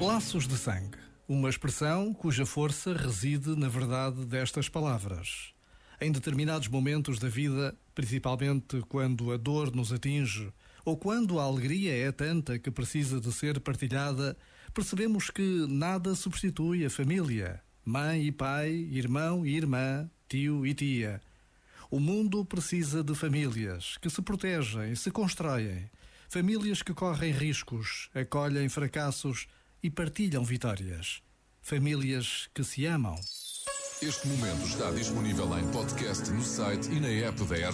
Laços de sangue. Uma expressão cuja força reside na verdade destas palavras. Em determinados momentos da vida, principalmente quando a dor nos atinge ou quando a alegria é tanta que precisa de ser partilhada, percebemos que nada substitui a família, mãe e pai, irmão e irmã, tio e tia. O mundo precisa de famílias que se protegem, se constroem, famílias que correm riscos, acolhem fracassos e partilham vitórias. Famílias que se amam. Este momento está disponível em podcast no site e na app da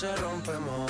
noche rompemos,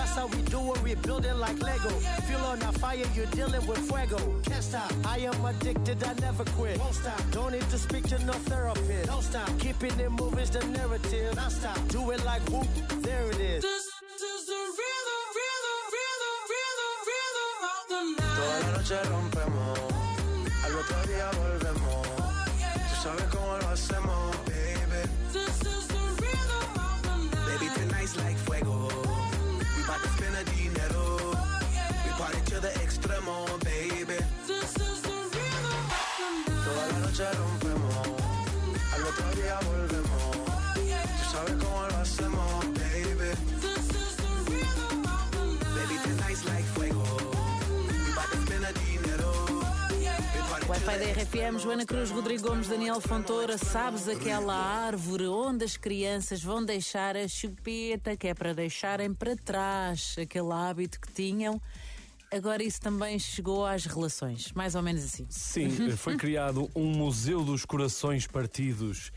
That's how we do it, we building like Lego. Feel on a fire, you're dealing with fuego. Can't stop, I am addicted, I never quit. Won't stop, don't need to speak to no therapist. Don't stop, keeping it moving's the narrative. Non stop, do it like whoop, there it is. Toda la noche rompemos, al otro día volvemos. Tú sabes cómo lo hacemos, baby. Baby, noche rompemos, al otro día volvemos. Tú sabes cómo lo hacemos, baby. Baby, like fuego. Wi-Fi da RFM, Joana Cruz, Rodrigo Gomes, Daniel Fontoura, sabes aquela árvore onde as crianças vão deixar a chupeta, que é para deixarem para trás aquele hábito que tinham. Agora isso também chegou às relações, mais ou menos assim. Sim, foi criado um Museu dos Corações Partidos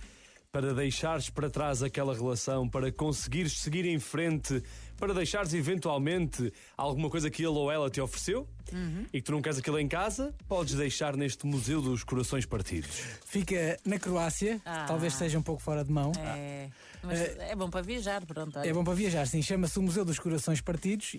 para deixares para trás aquela relação, para conseguires seguir em frente, para deixares eventualmente alguma coisa que ele ou ela te ofereceu e que tu não queres aquilo em casa, podes deixar neste Museu dos Corações Partidos. Fica na Croácia, Ah. talvez seja um pouco fora de mão. É, mas é bom para viajar, pronto. olha. É bom para viajar, sim. Chama-se o Museu dos Corações Partidos